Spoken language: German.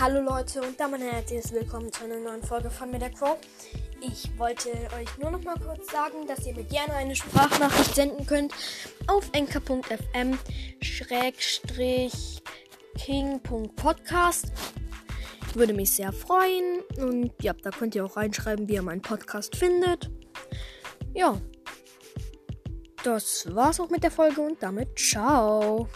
Hallo Leute und damit herzlich herzliches Willkommen zu einer neuen Folge von mir, der Crow. Ich wollte euch nur noch mal kurz sagen, dass ihr mir gerne eine Sprachnachricht senden könnt auf enker.fm king.podcast. Ich Würde mich sehr freuen und ja, da könnt ihr auch reinschreiben, wie ihr meinen Podcast findet. Ja, das war's auch mit der Folge und damit ciao.